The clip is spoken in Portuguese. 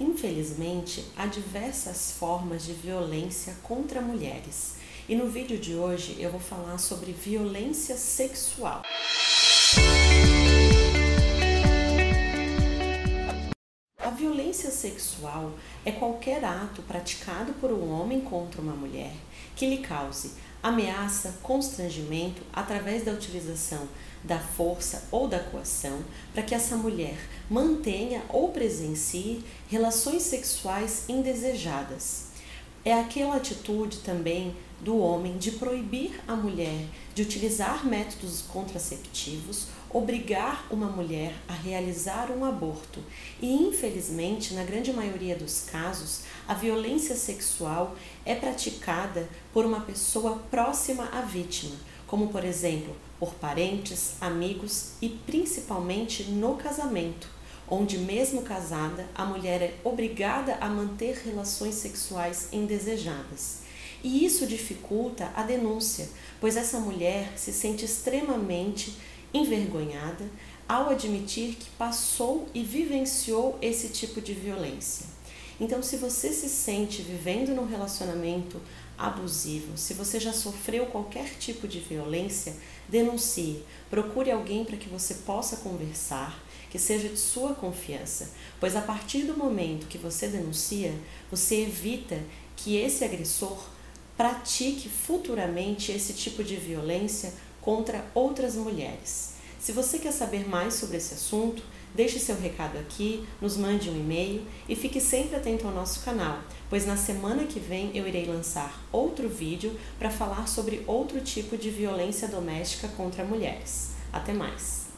Infelizmente, há diversas formas de violência contra mulheres. E no vídeo de hoje eu vou falar sobre violência sexual. A violência sexual é qualquer ato praticado por um homem contra uma mulher que lhe cause ameaça, constrangimento através da utilização da força ou da coação para que essa mulher mantenha ou presencie relações sexuais indesejadas. É aquela atitude também do homem de proibir a mulher de utilizar métodos contraceptivos, obrigar uma mulher a realizar um aborto. E infelizmente, na grande maioria dos casos, a violência sexual é praticada por uma pessoa próxima à vítima, como por exemplo, por parentes, amigos e principalmente no casamento onde, mesmo casada, a mulher é obrigada a manter relações sexuais indesejadas. E isso dificulta a denúncia, pois essa mulher se sente extremamente envergonhada ao admitir que passou e vivenciou esse tipo de violência. Então, se você se sente vivendo num relacionamento abusivo, se você já sofreu qualquer tipo de violência, denuncie. Procure alguém para que você possa conversar, que seja de sua confiança, pois a partir do momento que você denuncia, você evita que esse agressor pratique futuramente esse tipo de violência contra outras mulheres. Se você quer saber mais sobre esse assunto, deixe seu recado aqui, nos mande um e-mail e fique sempre atento ao nosso canal, pois na semana que vem eu irei lançar outro vídeo para falar sobre outro tipo de violência doméstica contra mulheres. Até mais!